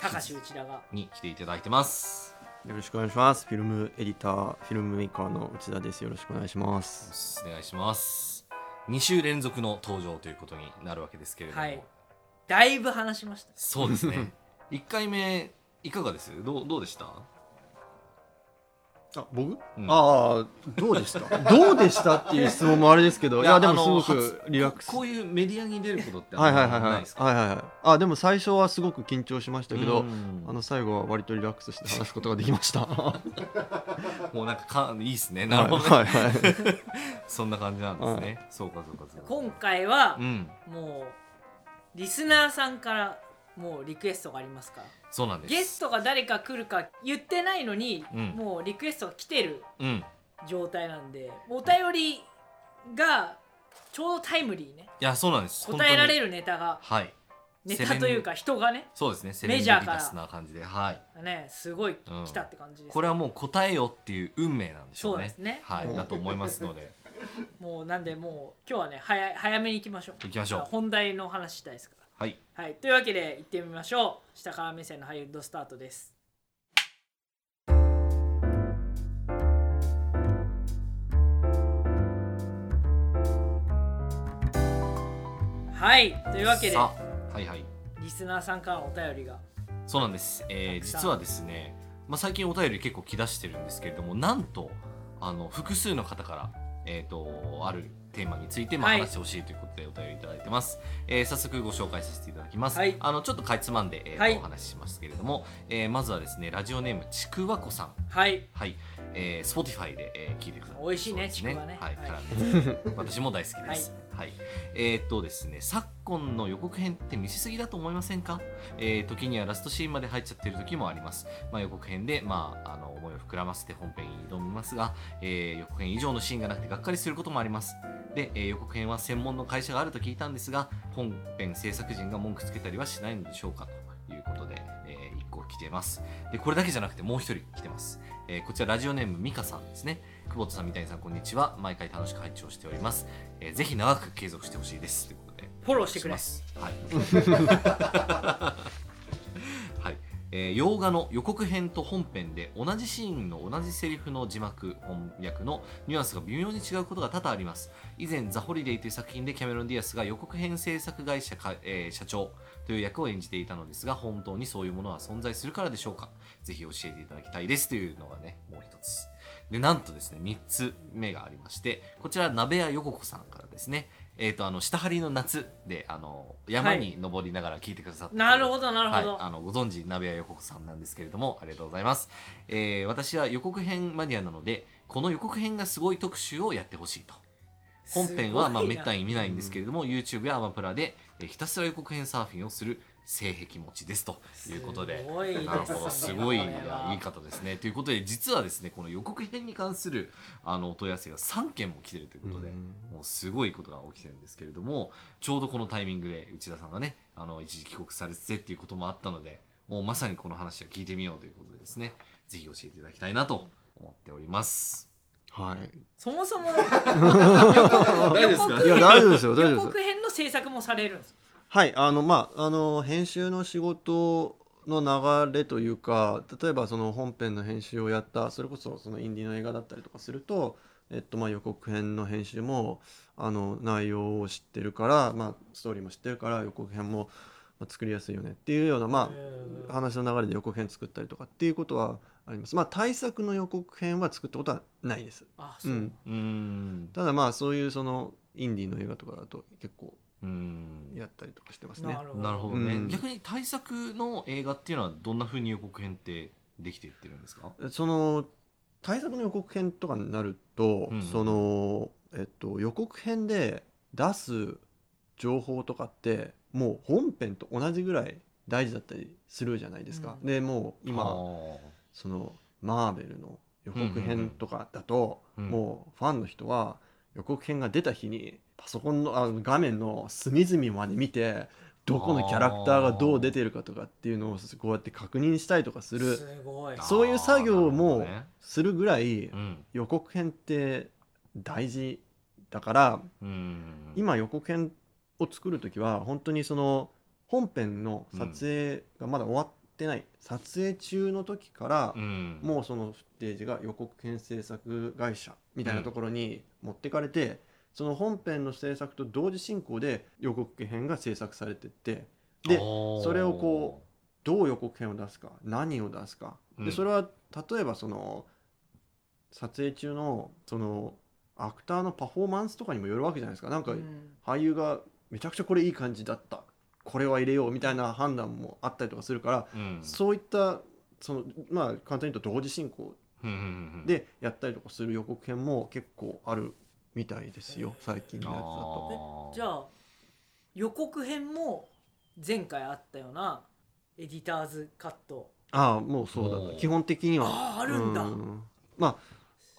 高橋内田がに来ていただいてます。よろしくお願いします。フィルムエディター、フィルムメーカーの内田です。よろしくお願いします。お願いします。2週連続の登場ということになるわけですけれども、はいだいぶ話しましたそうですね。1回目いかがです？どうどうでした？あ、僕、うんああ、どうでした？どうでしたっていう質問もあれですけど、いや、でもすごくリラックス。こういうメディアに出ることってあはいんはいはいはいまないです。か？はいはいはい。あ、でも最初はすごく緊張しましたけど、うんあの最後は割とリラックスして話すことができました。は もうなんかかいいっすね。いなるほど、ねはいはい。そんな感じなんですね。そうかそうかそうか。今回はうん、もうリスナーさんからもうリクエストがありますか？らそうなんです。ゲストが誰か来るか言ってないのに、うんもうリクエストが来てるうん。状態なんでお便りがちょうどタイムリーねいやそうなんです。答えられる。るネタがはい。ネタというか人がねそうですね。セメジャーかな感じで、はい。ねすごいうん来たって感じです、これはもう答えよっていう運命なんでしょうね。そうですねはい、だと思いますので、もうなんでもう今日はね早い早めに行きましょう行きましょう本題の話したいですか？はい、らはい。というわけで行ってみましょう。下から目線のハリウッドスタートです。はい。というわけではいはい、リスナーさんからのお便りが。そうなんです。えー、実はですね、まあ最近お便り結構来だしてるんですけれども、なんとあの複数の方からえっ、とあるテーマについて話してほしいということでお便りいただいてます。えー早速ご紹介させていただきます。はいあのちょっとかいつまんで、えーとはいお話ししますけれども、えーまずはですねラジオネームちくわこさん。はいはい、えー、Spotify で、えー聞いてください。美味しいねそうですちくわねはい、はいからね私も大好きです。はい、えーっとですね、昨今の予告編って見せすぎだと思いませんか？えー、時にはラストシーンまで入っちゃってる時もあります。まあ予告編でまああの思いを膨らませて本編に挑みますが、えー予告編以上のシーンがなくてがっかりすることもあります。で、えー予告編は専門の会社があると聞いたんですが、本編制作陣が文句つけたりはしないのでしょうかということで、えー、1個来てます。で、これだけじゃなくてもう一人来てます。えーこちらラジオネームミカさんですね。久保田さん、三谷さん、こんにちは。毎回楽しく拝聴しております。えーぜひ長く継続してほしいです。ということで。フォローしてくれます。はい。えー洋画の予告編と本編で同じシーンの同じセリフの字幕翻訳のニュアンスが微妙に違うことが多々あります。以前「ザ・ホリデー」という作品でキャメロン・ディアスが予告編制作会社か、えー社長という役を演じていたのですが本当にそういうものは存在するからでしょうか。ぜひ教えていただきたいですというのがねもう一つ。でなんとですね3つ目がありましてこちら鍋屋横子さんからですねえっ、とあの下張りの夏であの山に登りながら聞いてくださって、なるほどなるほど、はい、あのご存知鍋屋横子さんなんですけれどもありがとうございます、えー私は予告編マニアなのでこの予告編がすごい特集をやってほしいと。本編はまあめったに見ないんですけれども YouTube やアマプラで、えーひたすら予告編サーフィンをする性癖持ちですということで。すごいですね。なるほど。すごいいこれはやいい方ですね。ということで実はですねこの予告編に関するあのお問い合わせが3件も来てるということで、もうすごいことが起きてるんですけれどもちょうどこのタイミングで内田さんがねあの一時帰国されててっていうこともあったのでもうまさにこの話を聞いてみようということでですねぜひ教えていただきたいなと思っております。はい。そもそも大丈夫ですかいや、大丈夫ですよ、大丈予夫です告。編の制作もされるんですはい、あの、まあ、あの、編集の仕事の流れというか、例えばその本編の編集をやった、それこそそのインディーの映画だったりとかすると、えっと、まあ予告編の編集も、あの、内容を知ってるから、まあ、ストーリーも知ってるから、予告編もまあ作りやすいよねっていうような、まあ、話の流れで予告編作ったりとかっていうことはあります。まあ、対策の予告編は作ったことはないです。あそうう、ん。うーんただまあ、そういうその、インディーの映画とかだと結構やったりとかしてますね。な。るほど。ね、うん。逆に対策の映画っていうのはどんな風に予告編ってできていってるんですか？その対策の予告編とかになると、うんその、えっと、予告編で出す情報とかってもう本編と同じぐらい大事だったりするじゃないですか。うん。でもう今はそのマーベルの予告編とかだと、うんうんうん。もうファンの人は予告編が出た日にパソコンのあの画面の隅々まで見てどこのキャラクターがどう出てるかとかっていうのをこうやって確認したりとかする。すごい。あそういう作業もするぐらいうん。予告編って大事だからうん。今予告編を作る時は本当にその本編の撮影がまだ終わってない、撮影中の時からうん。もうそのフッテージが予告編制作会社みたいなところに持ってかれて、その本編の制作と同時進行で予告編が制作されてってでそれをこどう予告編を出すか何を出すか、うん。でそれは例えばその撮影中のそのアクターのパフォーマンスとかにもよるわけじゃないですか。なんかうん。俳優がめちゃくちゃこれいい感じだった。これは入れようみたいな判断もあったりとかするから、うん。そういったそのまあ簡単に言うと同時進行でやったりとかする予告編も結構あるみたいですよ最近のやつだと。じゃあ予告編も前回あったようなエディターズカット。ああもうそうだ基本的には。あああるんだ。うん。ま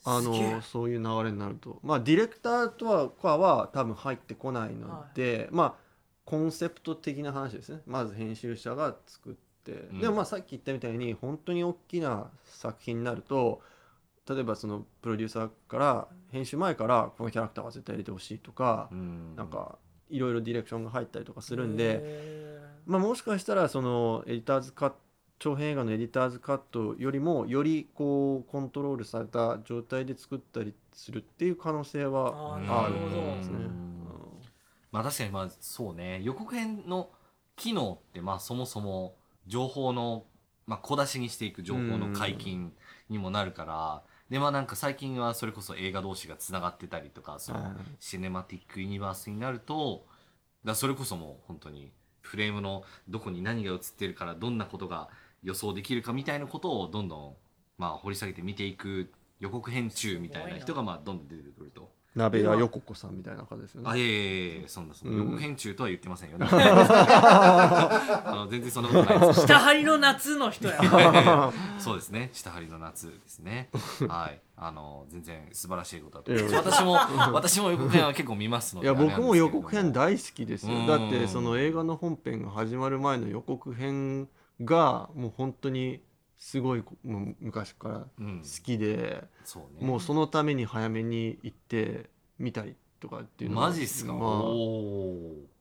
ああのそういう流れになると。まあディレクターとはかは多分入ってこないので、まあコンセプト的な話ですね。まず編集者が作って、ん。でもまあさっき言ったみたいに本当に大きな作品になると例えばそのプロデューサーから編集前からこのキャラクターは絶対入れてほしいとか、うん。なんかいろいろディレクションが入ったりとかするんで、へまあ、もしかしたらそのエディターズカット長編映画のエディターズカットよりもよりこうコントロールされた状態で作ったりするっていう可能性はあるなるほど。ん。ですね。まあ確かにまあそうね。予告編の機能ってまあそもそも情報の、まあ、小出しにしていく情報の解禁にもなるから、でまあなんか最近はそれこそ映画同士がつながってたりとかそのはいシネマティックユニバースになるとだそれこそもう本当にフレームのどこに何が映ってるからどんなことが予想できるかみたいなことをどんどんまあ掘り下げて見ていく予告編中みたいな人がまあどんどん出てくると。鍋屋横子さんみたいな感じですよね。あいえいえいえそんなそんな。うん。予告編中とは言ってませんよ、ね。あの全然そんなことないです。下張りの夏の人や。そうですね。下張りの夏ですね。はい。あの全然素晴らしいことだと。思います私も私も予告編は結構見ますのでいや僕も予告編大好きですよ。うん。だってその映画の本編が始まる前の予告編がもう本当にすごいもう昔から好きで、そうね。もうそのために早めに行って見たりとかっていうのはマジっすか、まあ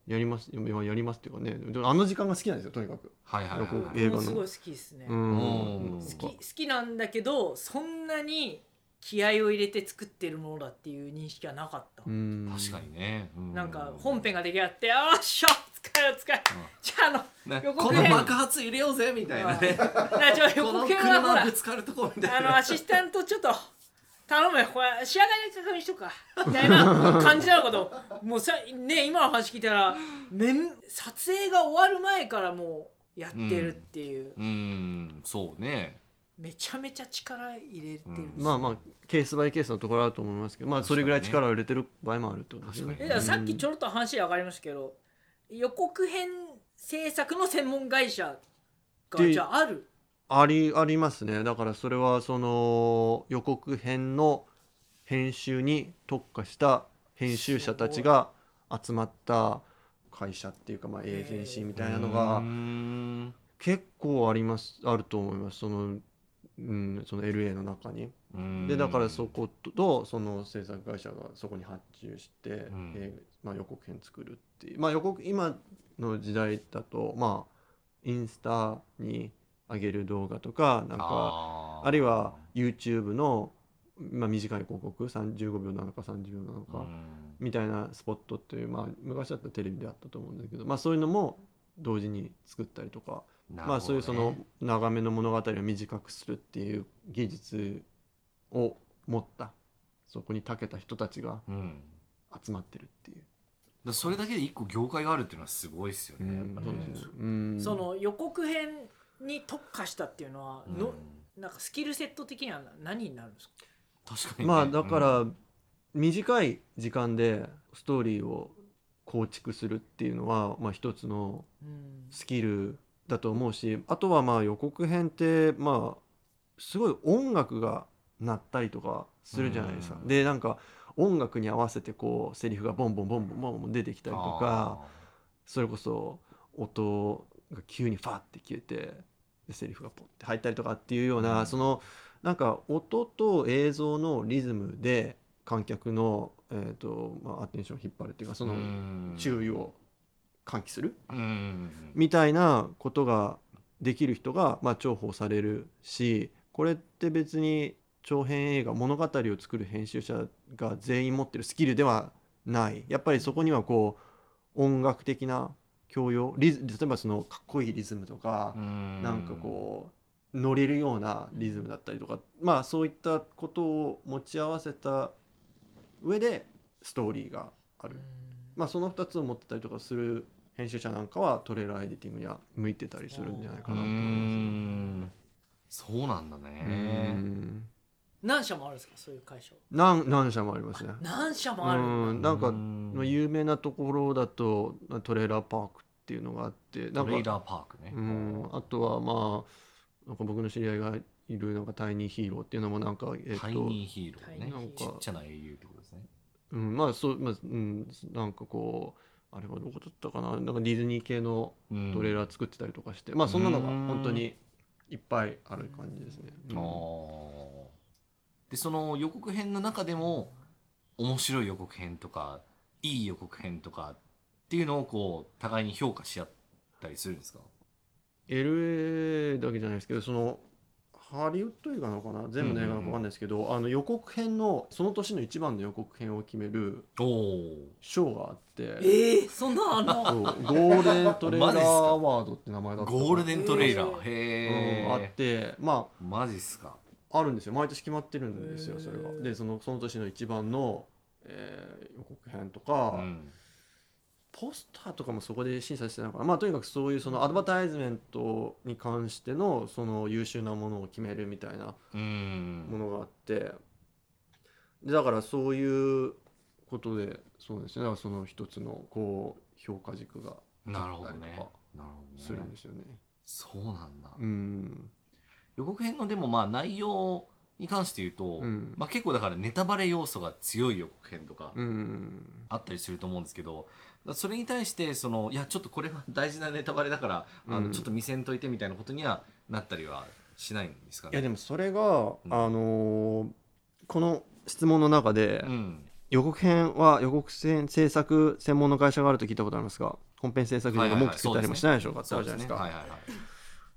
やります。ややりますっていうかねでもあの時間が好きなんですよとにかく。はいはいはい、映画の。すごい好きですね、うん。うん。好き好きなんだけどそんなに気合を入れて作ってるものだっていう認識はなかった、うん。確かにね、うなんか本編が出来上がって「よっしゃよ使え」じゃああのね予告編この爆発入れようぜみたいなね。なちょ予この告編はほら車ぶつかるとこみたいな。あのアシスタントちょっと頼むよ。これ仕上がり確認しとくか。みたいな感じなのかと。もうさね今の話聞いたらめん撮影が終わる前からもうやってるっていう、うん。そうね。めちゃめちゃ力入れてるんですよ、まあまあケースバイケースのところあると思いますけどまあそれぐらい力を入れてる場合もあるってことですよね。確かえだからさっきちょろっと話上がりましたけど予告編制作の専門会社がでじゃあある？ありありますね。だからそれはその予告編の編集に特化した編集者たちが集まった会社っていうかまあエージェンシーみたいなのうがん。結構ありますあると思います。その,、うん、その LA の中に。うん。でだからそことその制作会社がそこに発注して、ん。えーまあ、予告編作るっていうまあ予告今の時代だとまあインスタに上げる動画とかなんかあるいは YouTube の、まあ、短い広告35秒なのか30秒なのか、うん。みたいなスポットっていう、まあ、昔だったらテレビであったと思うんだけど、まあ、そういうのも同時に作ったりとか、ね。まあ、そういうその長めの物語を短くするっていう技術を持ったそこに長けた人たちがうん。集まってるっていう。だそれだけで一個業界があるっていうのはすごいですよね、やっぱりうんその予告編に特化したっていうのはうん。の、なんかスキルセット的には何になるんですか？確かにね、まあだかうん。ら短い時間でストーリーを構築するっていうのは、まあ、一つのうん。スキルだと思うしあとはまあ予告編ってまあすごい音楽が鳴ったりとかするじゃないですか。うん。でなんか音楽に合わせてこうセリフがボンボンボンボンボンボン出てきたりとかそれこそ音が急にファーって消えてでセリフがポンって入ったりとかっていうような、うん。そのなんか音と映像のリズムで観客の、えーとまあ、アテンションを引っ張るっていうかそのうん。注意を喚起するうん。みたいなことができる人が、まあ、重宝されるしこれって別に長編映画物語を作る編集者が全員持ってるスキルではない。やっぱりそこにはこう音楽的な教養リズ例えばそのかっこいいリズムとか、うん。なんかこう乗れるようなリズムだったりとかまあそういったことを持ち合わせた上でストーリーがある。まあ、その2つを持ってたりとかする編集者なんかはトレーラーエディティングには向いてたりするんじゃないかうなと思います。ん。そうなんだうねん何社もあるんですか？そういう会社。何何社もありますね。何社もあるうんなんかうん。まあ有名なところだとトレーラーパークっていうのがあってなんかトレーラーパークね。うんあとはまあなんか僕の知り合いがいるなんかタイニーヒーローっていうのもなんかえっとタイニーヒーローね。タイニーヒーロー。ちっちゃな英雄ってことですね。うんまあそうまあうんなんかこうあれはどこだったかな？なんかディズニー系のうん。トレーラー作ってたりとかして、まあそんなのがうん本当にいっぱいある感じですね。うん。あーでその予告編の中でも面白い予告編とかいい予告編とかっていうのをこう互いに評価し合ったりするんですか？LA だけじゃないですけどそのハリウッド映画なのかな？全部の映画なのか分かんないですけど、あの予告編のその年の一番の予告編を決める賞があって。ええそんなあんの？そうゴールデントレーラーアワードって名前だったゴールデントレーラー。えへうん、あっえてまマジっすかああるんですよ。毎年決まってるんですよそれが。でそのその年の一番の、えー予告編とか、うん。ポスターとかもそこで審査してたのかなまあとにかくそういうそのアドバタイズメントに関してのその優秀なものを決めるみたいなうん。ものがあって。でだからそういうことでそうですね。だからその一つのこう評価軸がなるほどね。するんですよね。そうなんだ。うん予告編のでもまあ内容に関して言うと、うん。まあ、結構だからネタバレ要素が強い予告編とかうん。あったりすると思うんですけどそれに対してそのいやちょっとこれは大事なネタバレだから、あうん。のちょっと見せんといてみたいなことにはなったりはしないんですかね？いやでもそれが、うん。あのーこの質問の中で、うん。予告編は予告編制作専門の会社があると聞いたことありますが本編制作人が文句つけたりもしないでしょうか？ってあるじゃないですか。はいはいはい。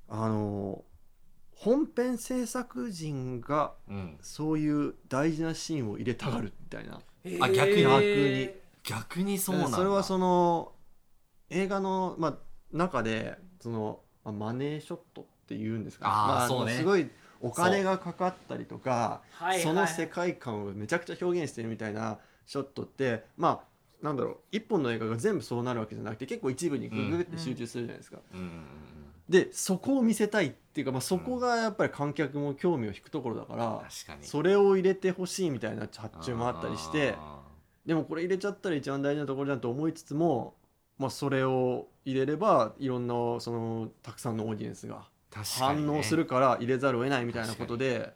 あのー本編制作人がうん、そういう大事なシーンを入れたがるみたいな、あ逆に。逆に。逆にそうなんだ。それはその映画の、まあ、中でその、まあ、マネーショットっていうんですか、あーまあ、そうね。すごいお金がかかったりとかはいはい。その世界観をめちゃくちゃ表現してるみたいなショットってまあなんだろう。一本の映画が全部そうなるわけじゃなくて結構一部にグググって集中するじゃないですか。うんうんでそこを見せたいっていうか、まあ、そこがやっぱり観客も興味を引くところだから、確かに。それを入れてほしいみたいな発注もあったりしてあでもこれ入れちゃったら一番大事なところじゃんと思いつつも、まあ、それを入れればいろんなそのたくさんのオーディエンスが反応するから入れざるを得ないみたいなことで、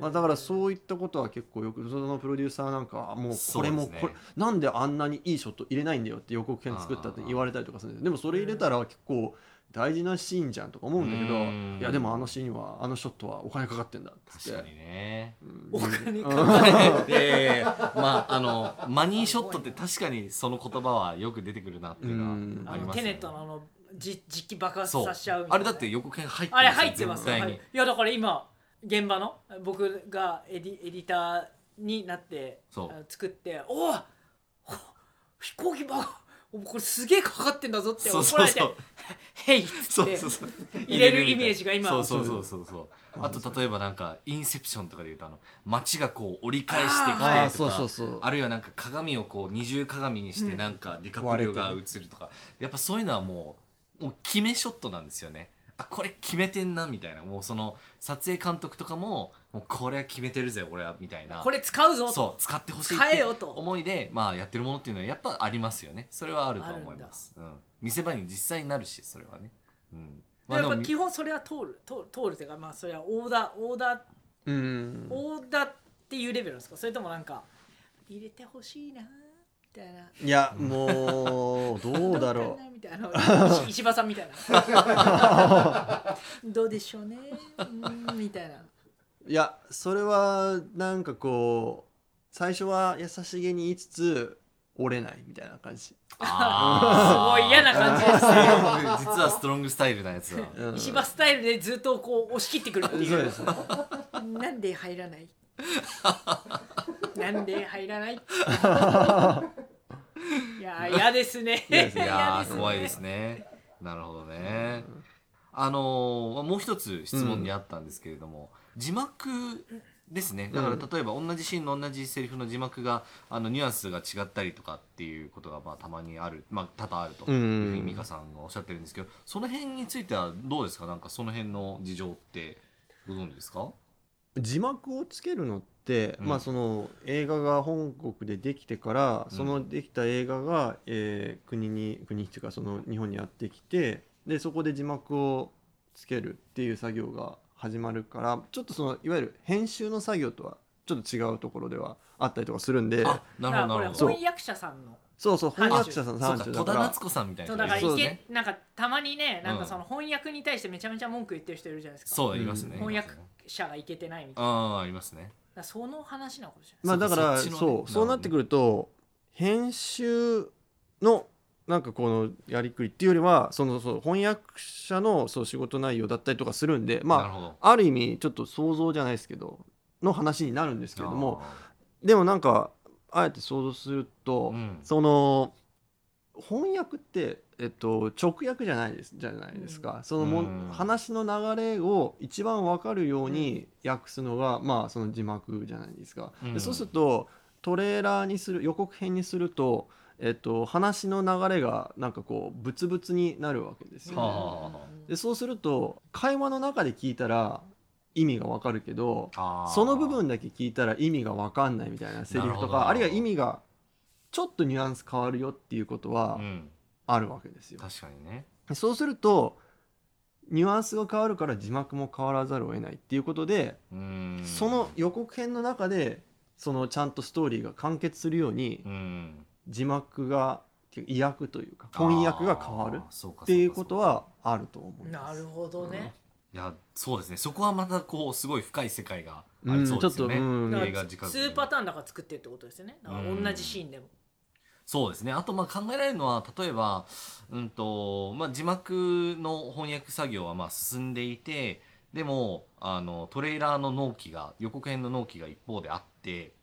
まあ、だからそういったことは結構よくそのプロデューサーなんかはもうこれもこれなんであんなにいいショット入れないんだよって予告編作ったって言われたりとかするんですでもそれ入れたら結構大事なシーンじゃんとか思うんだけどうん。いやでもあのシーンはあのショットはお金かかってんだっつって。確かにね。うん。お金かうんか いやいやいやまああのマニーショットって確かにその言葉はよく出てくるなっていううん。のはありますよねテネットのあのじ実機爆発させちゃうみたいな。あれだって予告編入ってあれ入ってますい、いやだから今現場の僕がエディエディターになってそう。あ作って「おお飛行機爆これすげえかかってんだぞ」ってそう怒られてそうそう「へい」っつって入れるイメージが今そうそうそうそうそう。あと例えばなんかインセプションとかで言うとあの街がこう折り返してきてとかそうそうそうあるいはなんか鏡をこう二重鏡にしてなんかディカプリオが映るとか、やっぱそういうのはもうもう決めショットなんですよね。あこれ決めてんなみたいな。もうその撮影監督とかももうこれは決めてるぜ俺はみたいな。これ使うぞと。そう使ってほしい使えよと。思いでまあやってるものっていうのはやっぱありますよね。それはあると思います、うん、見せ場に実際になるしそれはね、うん、まあやっぱ基本それは通る通る通るっていうかまあそれはオーダーオーダー。うん。オーダーっていうレベルなんですか？それともなんか入れてほしいなみたいな。いやもうどうだろかなみたいな。石 石破さんみたいな。どうでしょうねうーんみたいな。ういやそれはなんかこう最初は優しげに言いつつ折れないみたいな感じ、すあごい嫌な感じです 実はストロングスタイルなやつだうん石破スタイルでずっとこう押し切ってくるっていうそうです なんで入らない？なんで入らない？いやー嫌ですね。嫌ですいや怖いですね。なるほどね。あのーもう一つ質問にあったんですけれども、字幕ですね。だから例えば同じシーンの同じセリフの字幕があのニュアンスが違ったりとかっていうことがまあたまにある。まあ多々あると。いうふうに美香さんがおっしゃってるんですけどその辺についてはどうですか？なんかその辺の事情ってご存知ですか？字幕をつけるのって、うん。まあその映画が本国でできてから、うん。そのできた映画が、えー国に国っていうかその日本にやってきてでそこで字幕をつけるっていう作業が始まるからちょっとそのいわゆる編集の作業とはちょっと違うところではあったりとかするんで。あなるほどなるほだからこどれ翻訳者さんの。そうそう翻訳者さんそうか30だから。戸田夏子さんみたいなそうだからいけ、なん。かたまにねなんかうんその翻訳に対してめちゃめちゃ文句言ってる人いるじゃないですか。そうありますね、うん。翻訳者がいけてないみたいな。ああありますね。らその話なのかもしれまあだからそうそうなってくると編集のなんかこのやりくりっていうよりはそのそう翻訳者のそう仕事内容だったりとかするんでまあある意味ちょっと想像じゃないですけどの話になるんですけれどもあでもなんかあえて想像すると、うん。その翻訳って、えっと、直訳じゃないですじゃないですか、そのも、うん。話の流れを一番わかるように訳すのが、まあその字幕じゃないですか、そうするとトレーラーにする予告編にすると、えっと、話の流れがなんかこうブツブツになるわけですよ、はあね。でそうすると会話の中で聞いたら意味がわかるけどその部分だけ聞いたら意味がわかんないみたいなセリフとかあるいは意味がちょっとニュアンス変わるよっていうことはうん。あるわけですよ。確かにね。そうするとニュアンスが変わるから字幕も変わらざるを得ないっていうことで、うん。その予告編の中でそのちゃんとストーリーが完結するようにうん字幕が意訳というか翻訳が変わるっていうことはあると思います。なるほどね、いやそうですね。そこはまたこうすごい深い世界がありうんそうですよね、ちょっとうん。だから映画時間2パターンだから作ってるってことですよね。同じシーンでも、そうですね。あとまあ考えられるのは例えば、うんとまあ、字幕の翻訳作業はまあ進んでいてでもあのトレーラーの納期が予告編の納期が一方であって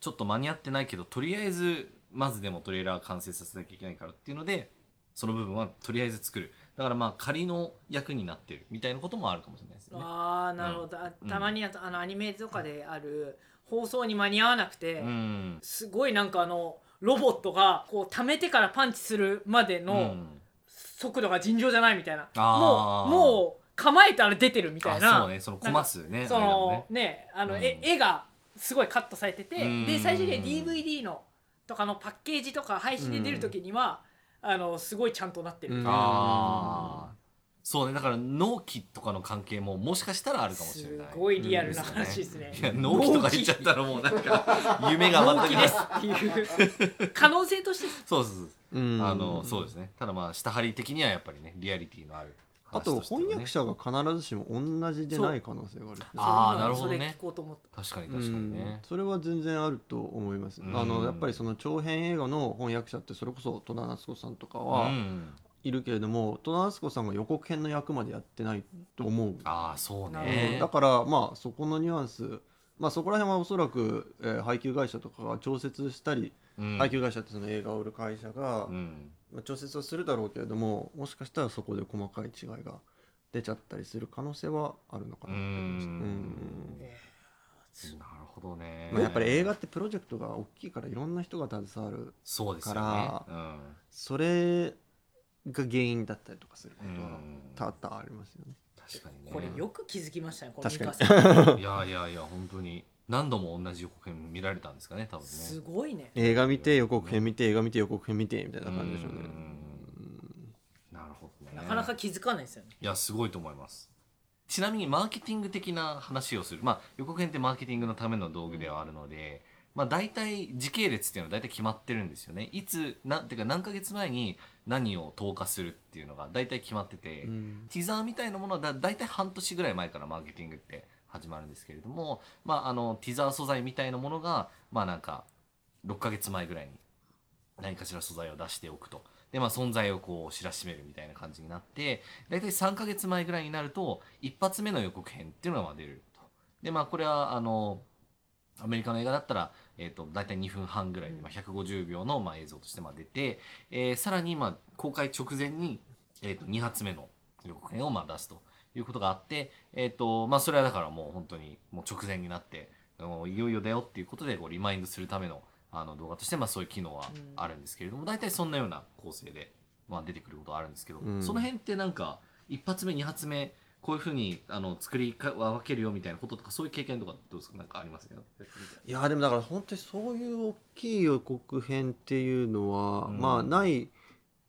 ちょっと間に合ってないけどとりあえずまずでもトレーラー完成させなきゃいけないからっていうのでその部分はとりあえず作る。だからまあ仮の役になってるみたいなこともあるかもしれないですよね。ああなるほど、あうん。たまにああのアニメとかである放送に間に合わなくて、うん。すごいなんかあのロボットがこう溜めてからパンチするまでうのん。速度が尋常じゃないみたいな、あー。もうもう構えたら出てるみたいあなそうね。そのコマ数ねそ間ののねあの、うん。え絵がすごいカットされててうん。で最終的に DVD のとかのパッケージとか配信で出る時には、あのすごいちゃんとなってる、うん。ああそうね。だから納期とかの関係ももしかしたらあるかもしれない。すごいリアルな話ですね。いや納期とか言っちゃったらもうなんか夢が全く納期ですっていう。可能性として。そうそうそううん。あのそうですね。ただまあ下張り的にはやっぱりねリアリティのあるあと翻訳者が必ずしも同じでない可能性がある。あーそんなるほどね。それ聞こうと思った。確かに確かにうん。ねそれは全然あると思います、うん。あのやっぱりその長編映画の翻訳者ってそれこそ戸田夏子さんとかうはん。いるけれども、戸田夏子さんが予告編の役までやってないと思う、ああそうね。だからまあそこのニュアンスまあそこら辺はおそらく、えー配給会社とかが調節したり、うん。配給会社ってその映画を売る会社が、調節をするだろうけれどももしかしたらそこで細かい違いが出ちゃったりする可能性はあるのかな。と思いまなるほどね。まあ、やっぱり映画ってプロジェクトが大きいからいろんな人が携わるそうですよねかうんそれが原因だったりとかするこうとはん多々ありますよね。確かにね。これよく気づきましたね。この確かに。いやいやいや本当に何度も同じ予告編見られたんですかね多分ね。すごいね。映画見て予告編見て映画見て予告編見てみたいな感じでしょうね。うん。なるほどね。なかなか気づかないですよね。いやすごいと思います。ちなみにマーケティング的な話をする。まあ予告編ってマーケティングのための道具ではあるので、まあ大体時系列っていうのは大体決まってるんですよね。いつなんていうか何ヶ月前に何を投下するっていうのが大体決まってて、うん。ティザーみたいなものはだ大体半年ぐらい前からマーケティングって始まるんですけれども、まあ、あのティザー素材みたいなものがまあなんか6ヶ月前ぐらいに何かしら素材を出しておくと。でまあ、存在をこう知らしめるみたいな感じになって大体3ヶ月前ぐらいになると一発目の予告編っていうのがまあ出ると。でまあこれはあのアメリカの映画だったら、えー、と大体2分半ぐらいに、まあ、150秒のまあ映像としてまあ出て、えーさらにまあ公開直前に、えー、と2発目の予告編をまあ出すということがあって、えーとまあ、それはだからもう本当にもう直前になってもういよいよだよっていうことでこうリマインドするためのあの動画としてまあそういう機能はあるんですけれども、大体そんなような構成で、まあ、出てくることはあるんですけど、うん。その辺ってなんか一発目二発目こういうふうにあの作りか分けるよみたいなこととかそういう経験とかどうですか？なんかありますかいやでもだから本当にそういう大きい予告編っていうのは、うん。まあない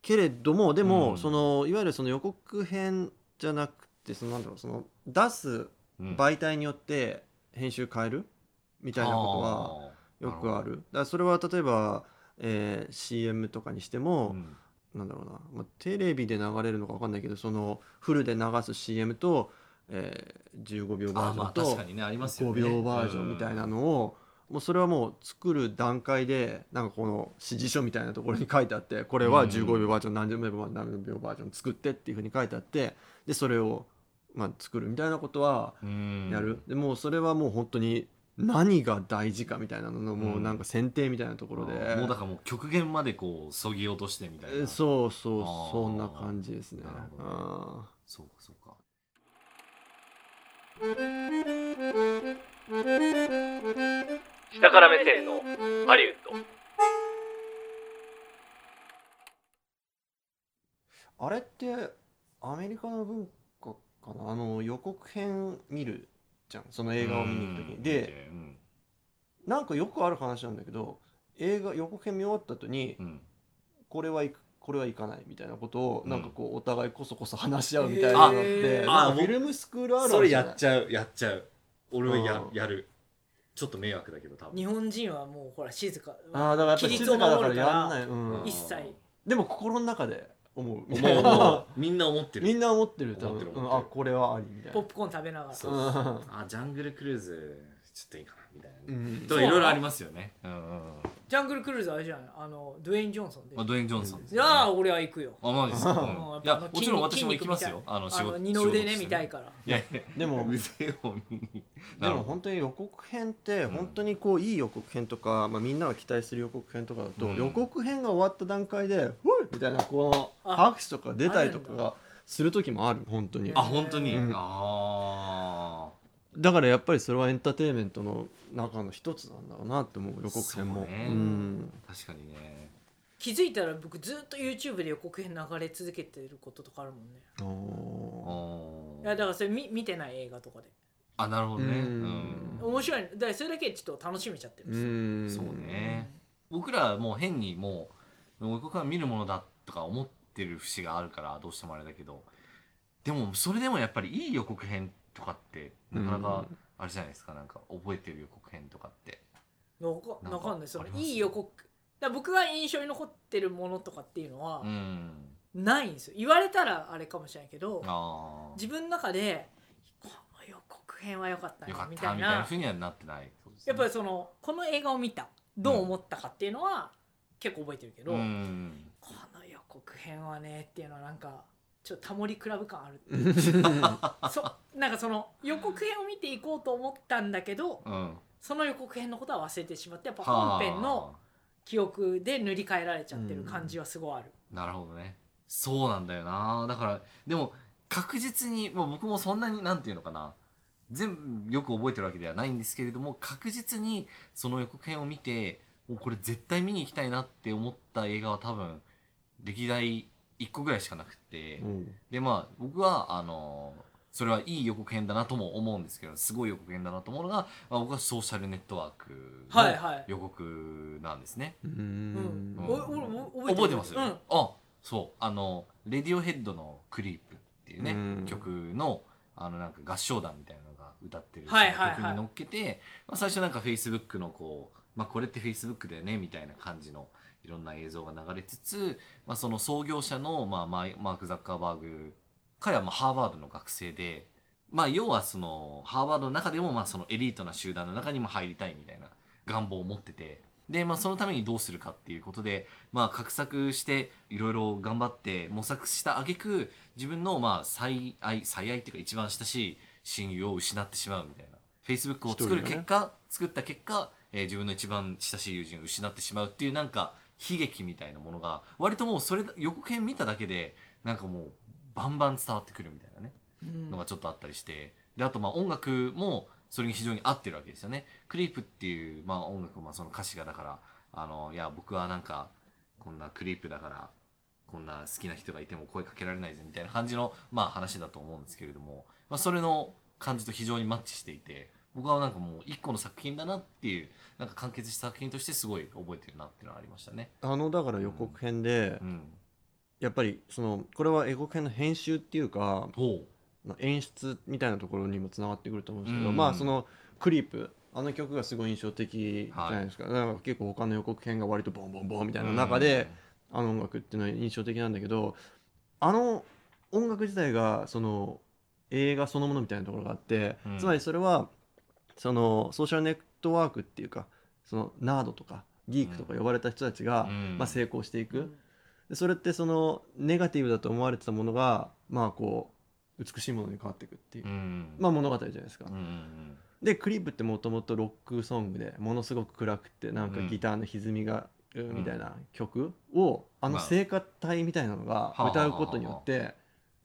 けれどもでも、うん。そのいわゆるその予告編じゃなくてそのなんだろうその出す媒体によって編集変える？みたいなことはよくある。だからそれは例えば、えー CM とかにしても、うん。なんだろうな、まあ、テレビで流れるのか分かんないけどそのフルで流す CM と、えー15秒バージョンとねありますよ5ね秒バージョンみたいなのを、もうそれはもう作る段階でなんかこの指示書みたいなところに書いてあってこれは15秒バージョン何十秒何秒バージョン作ってっていうふうに書いてあってでそれをまあ作るみたいなことはうん。やる、でもうそれはもう本当に何が大事かみたいなののもうなんか選定みたいなところで、もうだからもう極限までこうそぎ落としてみたいな。えそうそうそんな感じですね。なるほど。ねあそうかそうか。下から目線のハリウッド。ーあれってアメリカの文化かな。あの予告編見るじゃん。その映画を見に行く時に。でうん。なんかよくある話なんだけど映画予告編見終わった後にうん。これは行くこれは行かないみたいなことをうん。なんかこうお互いこそこそ話し合うみたいなのって、へーあなんかフィルムスクールあるあそれるじゃない。やっちゃうやっちゃう。俺はやうん。やる。ちょっと迷惑だけど多分。日本人はもうほら静か。あーだからやっぱり静規律をかだからやからんない、うん、一切。でも心の中で思う。思う思う みんな思ってる。みんな思ってる多思って分る思ってる。うんあこれはありみたいな。ポップコーン食べながら。そう。うん。あジャングルクルーズ。ちょっといいかなみたいな。ねうん。とかいろいろありますよね。うんうんうん。ジャングルクルーズあれじゃないあのドゥエイン・ジョンソンで。まあドウェイン・ジョンソン。ですいよねやー俺は行くよ。あマジですか、うん。うん。いやもちろん私も行きますよ。あの仕事二の腕ね見たいから。いやいや。でも腕を見に。でなるほども本当に予告編ってうん。本当にこういい予告編とか、まあ、みんなが期待する予告編とかだと、うん。予告編が終わった段階で「ふい!」みたいなこのあ拍手とか出たりとかあがする時もある本当に。あ本当に、うん。あだからやっぱりそれはエンターテインメントの中の一つなんだろうなって思う予告編も。そうね。ん。あ確かにね。気づいたら僕ずっと YouTube で予告編流れ続けてることとかあるもんね。あー。いやだからそれ見見てない映画とかで。あなるほどね。ううん。ん、面白い。だからそれだけちょっと楽しめちゃってるんうですよ。ん。そうね。僕らはもう変にもう予告は見るものだとか思ってる節があるからどうしてもあれだけど。でもそれでもやっぱりいい予告編とかってなかなかあれじゃないですかなんか覚えてる予告編とかって。わかなんかわかんないそのあります？いい予告。だから僕が印象に残ってるものとかっていうのはうん。ないんですよ。言われたらあれかもしれないけどあ自分の中でこの予告編は良かったあよかったみたいな。なふうにはなってないそうですね。やっぱりそのこの映画を見たどう思ったかっていうのは結構覚えてるけど、うん。この予告編はねっていうのはなんかちょっとタモリクラブ感あるそなんかその予告編を見ていこうと思ったんだけどうん。その予告編のことは忘れてしまってやっぱ本編のは記憶で塗り替えられちゃってる感じはすごいある、あなるほどね。そうなんだよな。だからでも確実にもう僕もそんなになんていうのかな。全部よく覚えてるわけではないんですけれども確実にその予告編を見てもうこれ絶対見に行きたいなって思った映画は多分歴代1個ぐらいしかなくて、うん。でまあ僕はあのそれはいい予告編だなとも思うんですけどすごい予告編だなと思うのが、まあ、僕はソーシャルネットワークの予告なんですね。ううん。んお俺も覚えてます、うん。あそう。あのレディオヘッドの「クリープ」っていうね、うん。曲のあのなんか合唱団みたいなのが歌ってるはいはいはい。曲に乗っけて、まあ、最初なんかフェイスブックのこう、まあ、これってフェイスブックだよねみたいな感じのいろんな映像が流れつつ、まあ、その創業者の、まあ、マイマーク・ザッカーバーグ彼はまあハーバードの学生で、まあ、要はそのハーバードの中でもまあそのエリートな集団の中にも入りたいみたいな願望を持っててで、まあ、そのためにどうするかっていうことで、まあ、画策していろいろ頑張って模索した挙句自分のまあ最愛最愛っていうか一番親しい親友を失ってしまうみたいな。Facebook を作る結果、作った結果、えー自分の一番親しい友人を失ってしまうっていうなんか悲劇みたいなものが割ともうそれ予告編見ただけでなんかもうバンバン伝わってくるみたいなねうんのがちょっとあったりしてであとまあ音楽もそれに非常に合ってるわけですよね。クリープっていう、まあ、音楽まあその歌詞がだからあのいや僕はなんかこんなクリープだからこんな好きな人がいても声かけられないぜみたいな感じの、まあ、話だと思うんですけれども、まあ、それの感じと非常にマッチしていて僕はなんかもう一個の作品だなっていうなんか完結した作品としてすごい覚えてるなっていうのがありましたね。あのだから予告編で、うん、やっぱりそのこれは予告編の編集っていうか演出みたいなところにもつながってくると思うんですけど、うん。まあそのクリープあの曲がすごい印象的じゃないですか,、だから結構他の予告編が割とボンボンボンみたいな中で、あの音楽っていうのは印象的なんだけどあの音楽自体がその映画そのものみたいなところがあって、うん。つまりそれはそのソーシャルネットワークっていうかそのナードとかギークとか呼ばれた人たちが、うん。まあ、成功していく、でそれってそのネガティブだと思われてたものがまあこう美しいものに変わっていくっていう、うん。まあ物語じゃないですか。うんうんでクリープってもともとロックソングでものすごく暗くてなんかうん。ギターの歪みが、うん。みたいな曲をあのまあ。聖歌隊みたいなのがはあ歌うことによって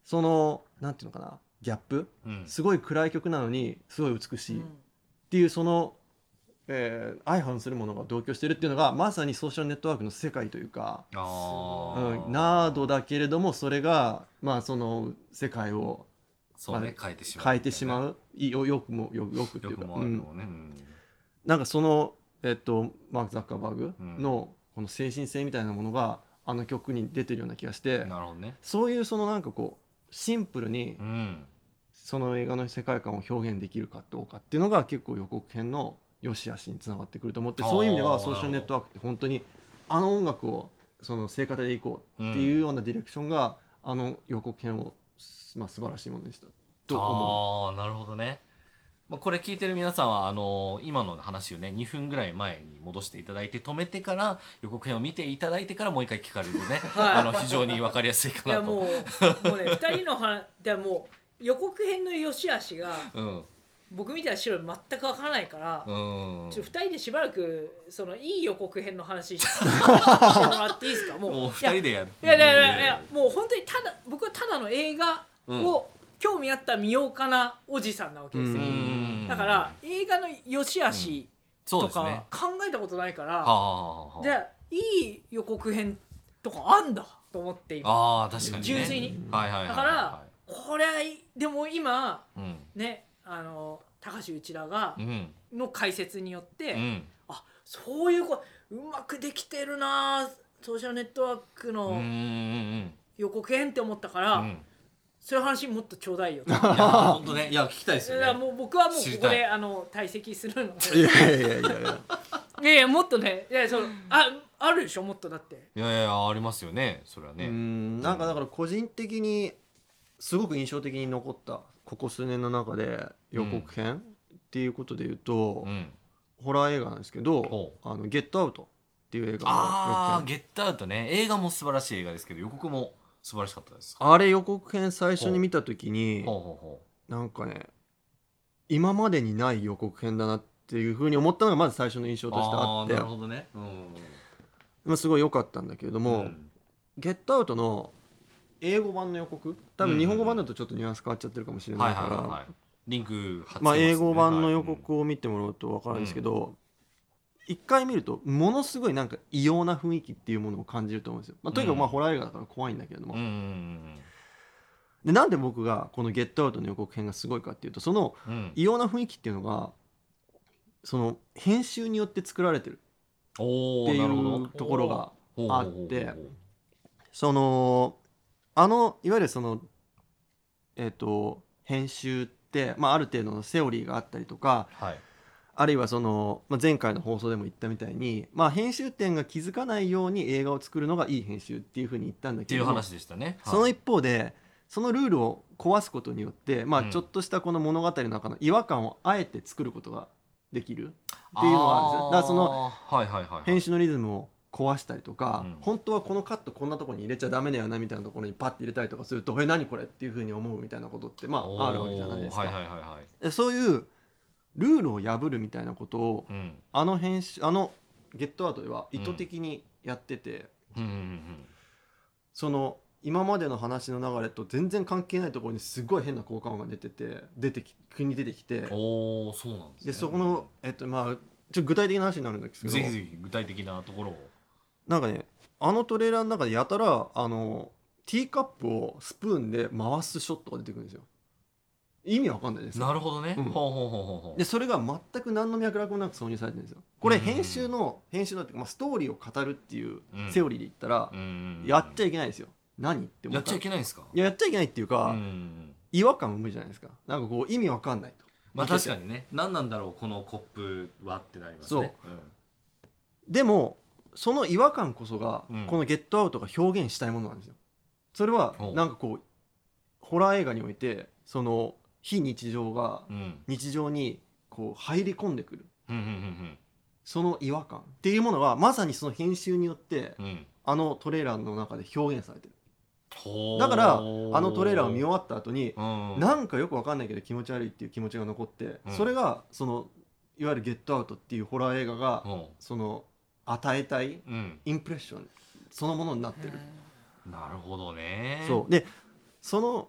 そのなんていうのかなギャップうん。すごい暗い曲なのにすごい美しいっうんていうその、えー相反するものが同居してるっていうのがまさにソーシャルネットワークの世界というか、うん、ナードだけれどもそれがまあその世界をそうねま変えてしまう変えてしまう。よよくもよよくっていうか、ね、うん。なんかその、えっと、マーク・ザッカーバーグのこの精神性みたいなものがあの曲に出てるような気がして。なるほどね。そういうそのなんかこうシンプルにうんその映画の世界観を表現できるかどうかっていうのが結構予告編の良し悪しにつながってくると思ってそういう意味ではソーシャルネットワークって本当にあの音楽をその聖歌でいこうっていうようなディレクションがあの予告編を、まあ、素晴らしいものにしたと思ああなるほどね、まあ、これ聞いてる皆さんはあの今の話をね2分ぐらい前に戻していただいて止めてから予告編を見ていただいてからもう一回聞かれるとね、はい。あの非常に分かりやすいかなと。いやもうもうね2人の話でもう予告編の良し悪しがうん。僕みたいな白全くわからないから、うん。ちょっと2人でしばらくそのいい予告編の話し してもらっていいですか？もうもういや2人でやる。いやいやいやいやもう本当にただ僕はただの映画うん。を興味あった見ようかなおじさんなわけですよ、うん。だから映画の良し悪しとか考えたことないから、じゃあいい予告編とかあんだと思って今。ああ確かにね。純粋に。だからこれはいでも今うん。ねあの高橋内田がうん。の解説によって、うん。あそういうこうまくできてるなソーシャルネットワークのん予告編って思ったから、うん。そういう話もっとちょうだいよ。いや本当ね。いや聞きたいですだからよねもう僕はもうここであの退席するのいでやいやいや。いやいや。いやいやもっとね。いやそのああるでしょもっとだって。いやいやありますよね。それはうねん。なんかだから個人的にすごく印象的に残ったここ数年の中で予告編っていうことで言うと、うん。ホラー映画なんですけどほ「あのゲットアウト」っていう映画ああゲットアウトね。映画も素晴らしい映画ですけど予告も素晴らしかったですあれ予告編最初に見た時になんかね今までにない予告編だなっていうふうに思ったのがまず最初の印象うとしてあって。ーなるほどね。うん。まあすごい良かったんだけれども、ん。ゲットアウトの英語版の予告？多分日本語版だとちょっとニュアンス変わっちゃってるかもしれはないいから。はいはいはいリンク貼ってまあますね英語版の予はい告を見てもらうと分かるんですけど一回見るとものすごいなんか異様な雰囲気っていうものを感じると思うんですよ、まあ、とにかくまあうん。ホラー映画だから怖いんだけれども、うんうんでなんで僕がこの「ゲットアウトの予告編がすごいかっていうとそのうん。うん異様な雰囲気っていうのがその編集によって作られてる。おっていうところがあってそのあのいわゆるそのえっ、と編集って、まあ、ある程度のセオリーがあったりとかはいあるいはその、まあ、前回の放送でも言ったみたいに、まあ、編集点が気づかないように映画を作るのがいい編集っていうふうに言ったんだっていうけども話でしたね。その一方でそのルールを壊すことによって、まあ、うんちょっとしたこの物語の中の違和感をあえて作ることができるっていうのがあるんですよ。だからそのあーはいはいはいはい。編集のリズムを壊したりとか、うん本当はこのカットこんなところに入れちゃダメだよなみたいなところにパッて入れたりとかすると「え何これ?」っていうふうに思うみたいなことってまああるわけじゃないですか。はいはいはいはい。でそういうルールを破るみたいなことをうんあの編集あのゲットアウトでは意図的にやってて、うんその今までの話の流れと全然関係ないところにすごい変な効果音が出てて出てき国に出てきてうん。おおそうなんですね。でそこのえっとまあちょっと具体的な話になるんですけどぜひぜひ具体的なところを。なんかねあのトレーラーの中でやたらあのティーカップをスプーンで回すショットが出てくるんですよ。意味わかんないですなるほどね。うん。ほうほうほうほう。でそれが全く何の脈絡もなく挿入されてるんですよ。これうん。編集の編集のっていうか、まあ、ストーリーを語るっていううんセオリーで言ったらう、ん。やっちゃいけないですよ。何って思やっちゃいけないんですか？いややっちゃいけないっていうか、うん。違和感を生むじゃないですか。なんかこう意味わかんないと。まあ確かにね。何なんだろうこのコップはってなりますね。でもその違和感こそが、うん。この「ゲットアウト」が表現したいものなんですよ。それはほう。なんかこうホラー映画においてその非日常がうん。うん日常にこう入り込んでくる。うんうんその違和感っていうものがまさにその編集によってうん。うん。あのトレーラーの中で表現されてる。ほーだからあのトレーラーを見終わった後にうんなんかよくわかんないけど気持ち悪いっていう気持ちが残ってうん。それがそのいわゆる「ゲットアウト」っていうホラー映画がほその与えたいううん。インプレッションそのものになってるなるほどね。そうでその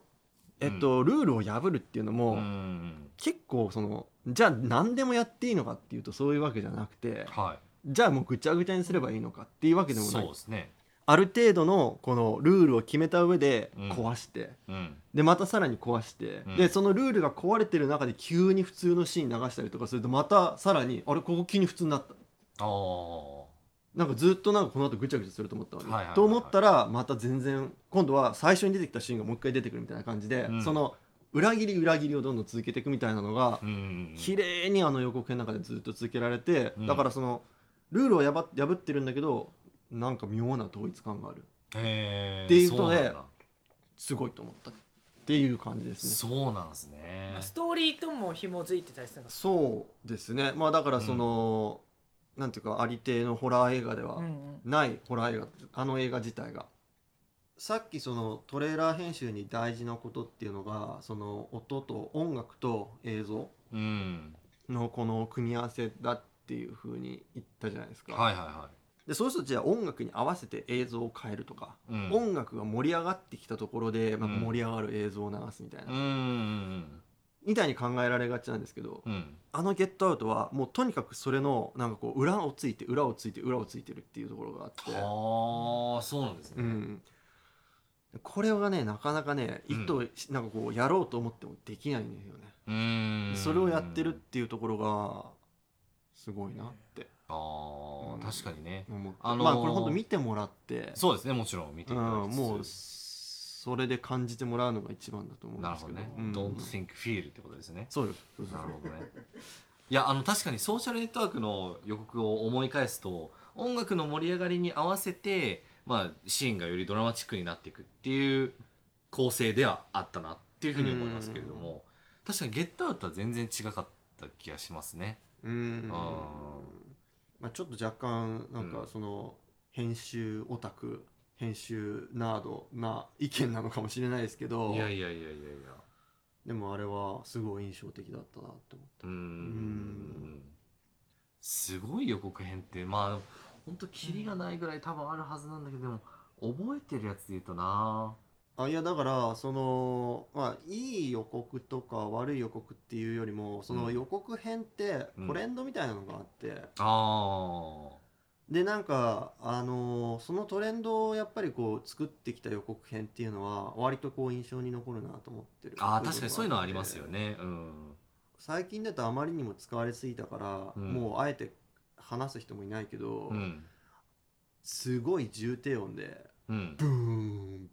えっとルールを破るっていうのもうん。結構そのじゃあ何でもやっていいのかっていうとそういうわけじゃなくてはい。じゃあもうぐちゃぐちゃにすればいいのかっていうわけでもないそうですね。ある程度のこのルールを決めた上でうん壊して、うん。でまたさらに壊して、うんでそのルールが壊れてる中で急に普通のシーン流したりとかするとまたさらにあれここ急に普通になったああ。なんかずっとなんかこの後ぐちゃぐちゃすると思ったのに、はいはいはいはい。と思ったらまた全然今度は最初に出てきたシーンがもう一回出てくるみたいな感じで、うん。その裏切り裏切りをどんどん続けていくみたいなのがうんうんうん。綺麗にあの予告編の中でずっと続けられて、うん。だからそのルールを破っ破ってるんだけどなんか妙な統一感がある。っていうことですごいと思ったっていう感じですね。そうなんですね。まあストーリーとも紐づいてたりするんですかそうですね。まあだからその、なんていうかありていのホラー映画ではうんうん。ないホラー映画あの映画自体が。さっきそのトレーラー編集に大事なことっていうのがその音と音楽と映像うん。のこの組み合わせだっていうふうに言ったじゃないですか、はいはいはでそうするとじゃあ音楽に合わせて映像を変えるとか、いうん。音楽が盛り上がってきたところで、まあ、うん。盛り上がる映像を流すみたいな、うんうんみたいに考えられがちなんですけど、うん。うんあの「ゲットアウト」はもうとにかくそれのなんかこう裏をついて裏をついて裏をついてるっていうところがあって、はあそうなんですね。うん、これがねなかなかねうん意図し、なんかこうやろうと思ってもできないんですよね、うん。それをやってるっていうところがすごいなって。ああ確かにね。あのーまあこれ本当見てもらって。そうですねもちろん見ていただうん、きつつ。もうそれで感じてもらうのが一番だと思うんなるですけど。ほどね、うん。Don't think feel ってことですね。そうです。そうそうなるほどね。いやあの確かにソーシャルネットワークの予告を思い返すと音楽の盛り上がりに合わせて、まあ、シーンがよりドラマチックになっていくっていう構成ではあったなっていうふうに思いますけれども。確かに「ゲットアウト」は全然違かった気がしますね。うん。あまあ、ちょっと若干なんうん。かその編集オタク編集ナードな意見なのかもしれないですけどいやいやいやいやいや。でもあれはすごい印象的だったなって思っうーん。ん。すごい予告編ってまあほんとキリがないぐらい多分あるはずなんだけどでも覚えてるやつで言うとな。たあいやだからそのまあいい予告とか悪い予告っていうよりもその予告編ってうん。トレンドみたいなのがあって、あでなんかあのーそのトレンドをやっぱりこう作ってきた予告編っていうのは割とこう印象に残るなと思ってるーあー確かにそういうのはありますよね。うん。最近だとあまりにも使われすぎたから、うん。もうあえて話す人もいないけど、うん。すごい重低音でうん。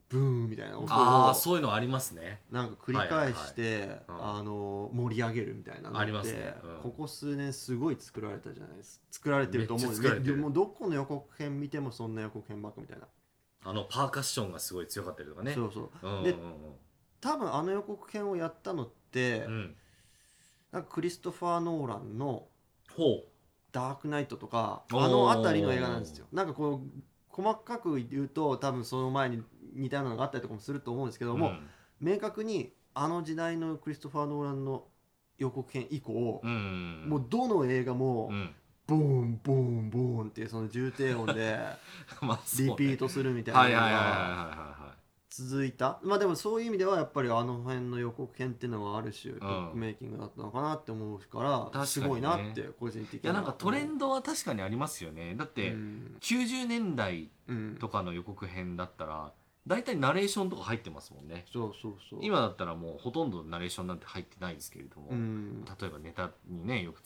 ブーンああをそういうのありますね。なんか繰り返して、はいはいあの盛り上げるみたいなのってありますね。うん。ここ数年すごい作られたじゃないです作られてると思うんめっちゃ作られてる。ででもどこの予告編見てもそんな予告編ばっかみたいな、あのパーカッションがすごい強かったりとかね。そうそう。うんうんうん。で多分あの予告編をやったのって、うん。なんかクリストファー・ノーランのほ「ダークナイト」とかあの辺りの映画なんですよ。なんかこう細かく言うと多分その前に似たようなのがあったりとかもすると思うんですけうども、明確にあの時代のクリストファー・ノーランの予告編以降、うん。うんもうどの映画もうん。ボーンボーンボーンっていうその重低音で リピートするみたいはいな続いた？まあでもそういう意味ではやっぱりあの辺の予告編っていうのはある種ん。ブックメイキングだったのかなって思うからすごいなって個人的にいいやなんかトレンドは確かにありますよね。だってうん。90年代うん。とかの予告編だったら大体ナレーションとか入ってますもんね。そうそうそう。今だったらもうほとんどナレーションなんて入ってないですけれども、うん。例えばネタにねよく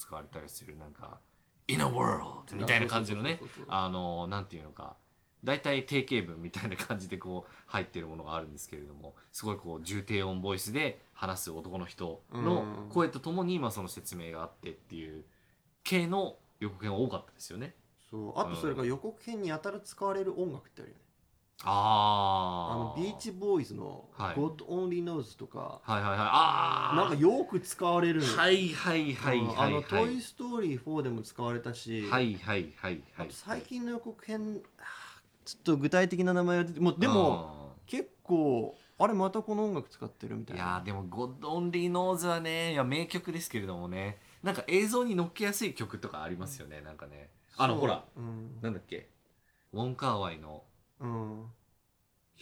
大体定型文みたいな感じでこう入ってるものがあるんですけれどもすごいこう重低音ボイスで話す男の人のうん。声とともに今その説明があってっていう系の予告編は多かったですよね。そう。あとそれから予告編にやたら使われる音楽ってあるよね。あー。あのビーチボーイズのはい「God Only Knows」とか。はいはいはい。ああなんかよく使われる。はいはいはいうんはい。あの「トイ・ストーリー4」でも使われたし、はいはいはいはい。最近の予告編ちょっと具体的な名前は出てもうでも結構あれまたこの音楽使ってるみたいな。いやーでも「God Only Knows」はねいや名曲ですけれどもね。なんか映像に乗っけやすい曲とかありますよね、なんかね。あのそう。ほら。うん、なんだっけ。ウォン・カーワイの。うん、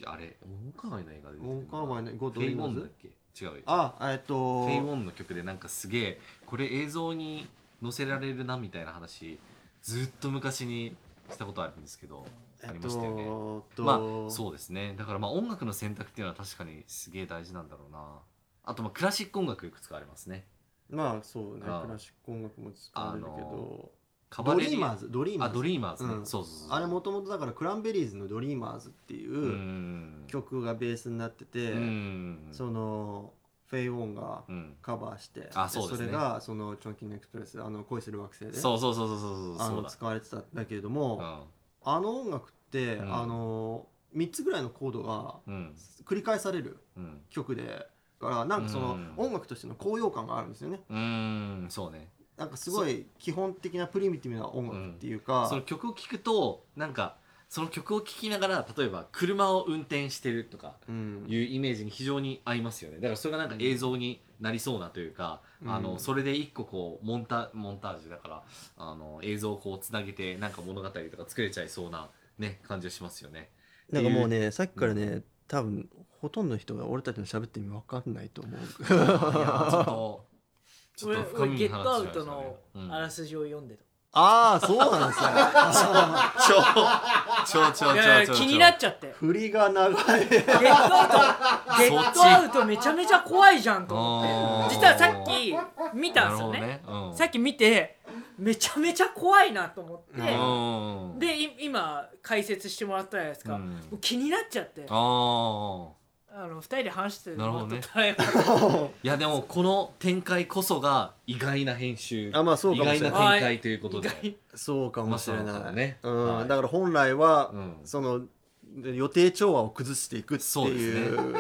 あれウォン・カーワイの映画でウォンカーバイね「ゴッフェイ・ドンノーズウォンだっけ？違うよ。あえっとフェイ・ウォンの曲でなんかすげえこれ映像に載せられるなみたいな話ずっと昔にしたことあるんですけどありましたよね、えっとまあそうですね。だからまあ音楽の選択っていうのは確かにすげえ大事なんだろうな。あとまあクラシック音楽よく使われますね。まあそうねあクラシック音楽も使われるけあどカバレドリーマーズドリーマーあズドリーマーズね、うん。そうそうそうあれもともとだからクランベリーズの「ドリーマーズ」っていううん。曲がベースになってて、うん。そのフェイ・ウォンがうん。カバーして、あそうですね。れがそのチョンキングエクスプレスあの恋する惑星でそうそうそうそうそうそうあのそうだ。使われてたんだけれども、うんあの音楽って、うん。あの3つぐらいのコードがうん。繰り返されるうん。曲でだからなんかそのうん。音楽としての高揚感があるんですよね。うんそうね。なんかすごい基本的なプリミティブな音楽っていうか、その曲を聴くとなんかその曲を聴きながら例えば車を運転してるとかうん。いうイメージに非常に合いますよね。だからそれがなんか映像になりそうなというか、うん。あのそれで一個こうモンタモンタージュだからあの映像をこうつなげてなんか物語とか作れちゃいそうなね感じがしますよね。なんかもうねさっきからね、多分ほとんどの人が俺たちの喋ってる意味分かんないと思う。ちょっと ちょっ俺と深みに俺ゲットア話しちゃいましたね。ウトのうん。あらすじを読んでた、ああそうなんですね。超超超いやい超超や気になっちゃって。振りが長い。ゲットアウトゲットアウトめちゃめちゃ怖いじゃんと思って。実はさっき見たんですよね。ね、うん、さっき見てめちゃめちゃ怖いなと思って、うん。でい今解説してもらったじゃないですか、うん。気になっちゃって。あああの2人で話してるなるほどね。いやでもこの展開こそが意外な編集。あまあそうかもしれない。意外な展開ということで。そうかもしれない、まあそうかもね。うん。はい。だから本来は、うん。その予定調和を崩していくってそうですいう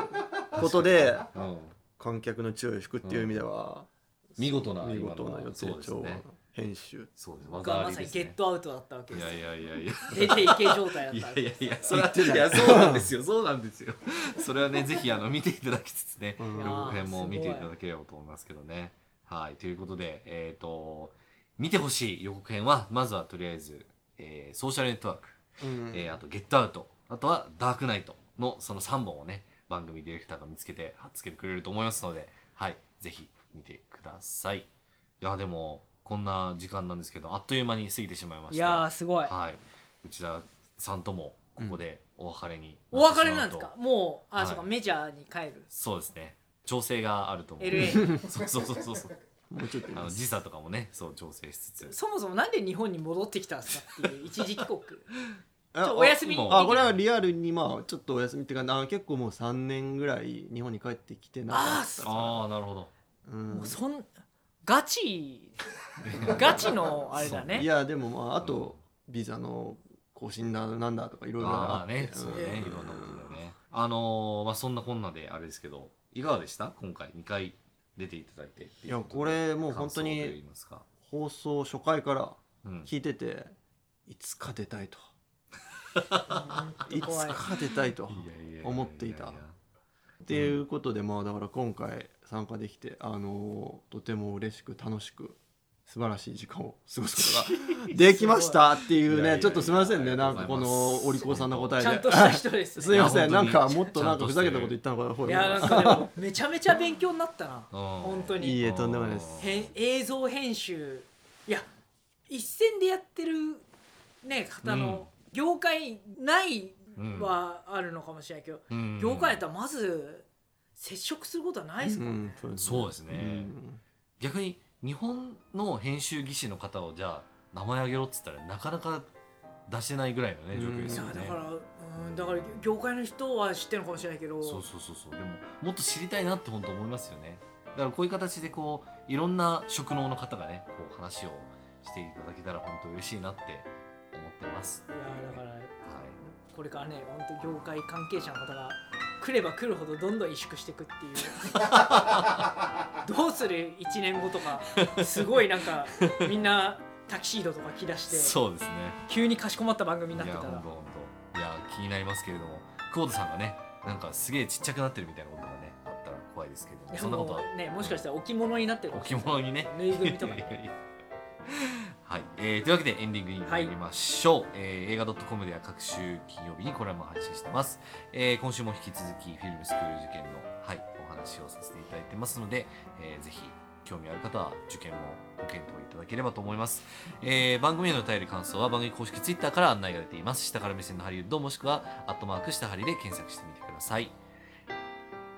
ことでうん。観客の注意を引くっていう意味では、見事な見事な予定調和、そうですね編集。そうです僕はまさにゲットアウトだったわけいです。やいやいやいや。出ていけ状態だいったわけです。やいやいや、それは、いや、そうなんですよ、そうなんですよ。それはね、ぜひ、あの、見ていただきつつね、うん。予告編も見ていただければと思いますけどね。はい、ということで、えっ、と、見てほしい。予告編は、まずはとりあえず、えーソーシャルネットワーク、うん。えーあと、ゲットアウト、あとは、ダークナイトのその3本をね、番組ディレクターが見つけて、貼っつけてくれると思いますので、はい、ぜひ見てください。いや、でも、こんな時間なんですけど、あっという間に過ぎてしまいました。いやーすごい。はい、内田さんともここでお別れにお別れなんですか？もうあ、はい。そうかメジャーに帰る。そうですね。調整があると思う。LA そうそうそうそうそう。もうちょっと。いあの時差とかもねそう調整しつつ。そもそもなんで日本に戻ってきたんですかっていう一時帰国。ちょお休みもうあこれはリアルにまあちょっとお休みっていうかあ結構もう3年ぐらい日本に帰ってきてなかった。ああなるほど。うんもうそん。ガチ？ガチのあれだね。いやでもまああとビザの更新だなんだとかいろいろあああって。ねそうねいろんなことだよね。あのーまあそんなこんなであれですけどいかがでした？今回2回出ていただいていやこれもう本当に放送初回からうん。聞いてていつか出たいと。いつか出たいと思っていた。っていうことでまあだから今回参加できてあのーとても嬉しく楽しく素晴らしい時間を過ごすことができましたっていうね ちょっとすみませんね。なんかこのお利口さんな答えで。ちゃんとした人です すいません。なんかもっとなんかふざけたこと言ったのかないやなんかでもめちゃめちゃ勉強になったな。うん本当に。いいえとんでもないです。映像編集。いや一線でやってるね方の業界内うんはあるのかもしれないけど、うん。業界やったらまず接触することはないですか、うん。そうですそうですね逆に日本の編集技師の方をじゃあ名前あげろっつったらなかなか出せないぐらいのね状況ですよね。だから、うん、だから業界の人は知ってるのかもしれないけど。そうそうそうそう。でももっと知りたいなって本当思いますよね。だからこういう形でこういろんな職能の方がねこう話をしていただけたら本当嬉しいなって思ってます。いやだからはい。これからね本当業界関係者の方が来れば来るほどどんどん萎縮していくっていう。どうする？1年後とか。すごいなんかみんなタキシードとか着出して。そうですね。急にかしこまった番組にいやなってたら。本当本当。いや気になりますけれども。久保田さんがねなんかすげえちっちゃくなってるみたいなことがねあったら怖いですけどいやそんなことは。ねもしかしたら置物になってるかもし置れない。物にね。ぬいぐるみとかね はい、えーというわけでエンディングに参りましょう、えー映画 .com では各週金曜日にコラムを配信してます、えー今週も引き続きフィルムスクール受験の、はい、お話をさせていただいてますので、えーぜひ興味ある方は受験もご検討いただければと思います、えー番組へのお便り感想は番組公式ツイッターから案内が出ています。下から目線のハリウッドもしくはアットマーク下ハリで検索してみてください。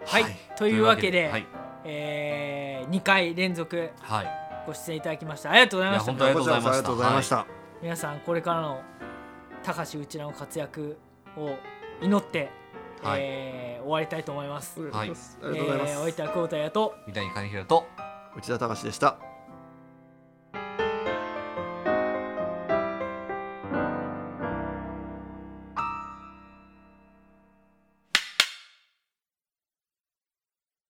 はい。というわけではい、えー、2回連続はい、ご出演いただきましたありがとうございました。いや本当ありがとうございました。ありがとうございました、皆さんこれからの高橋内らの活躍を祈って、はい。えー終わりたいと思います。ありがとうござい。ます、えありがとうございます、ー、おいた久保田屋と三谷兼平と内田隆でした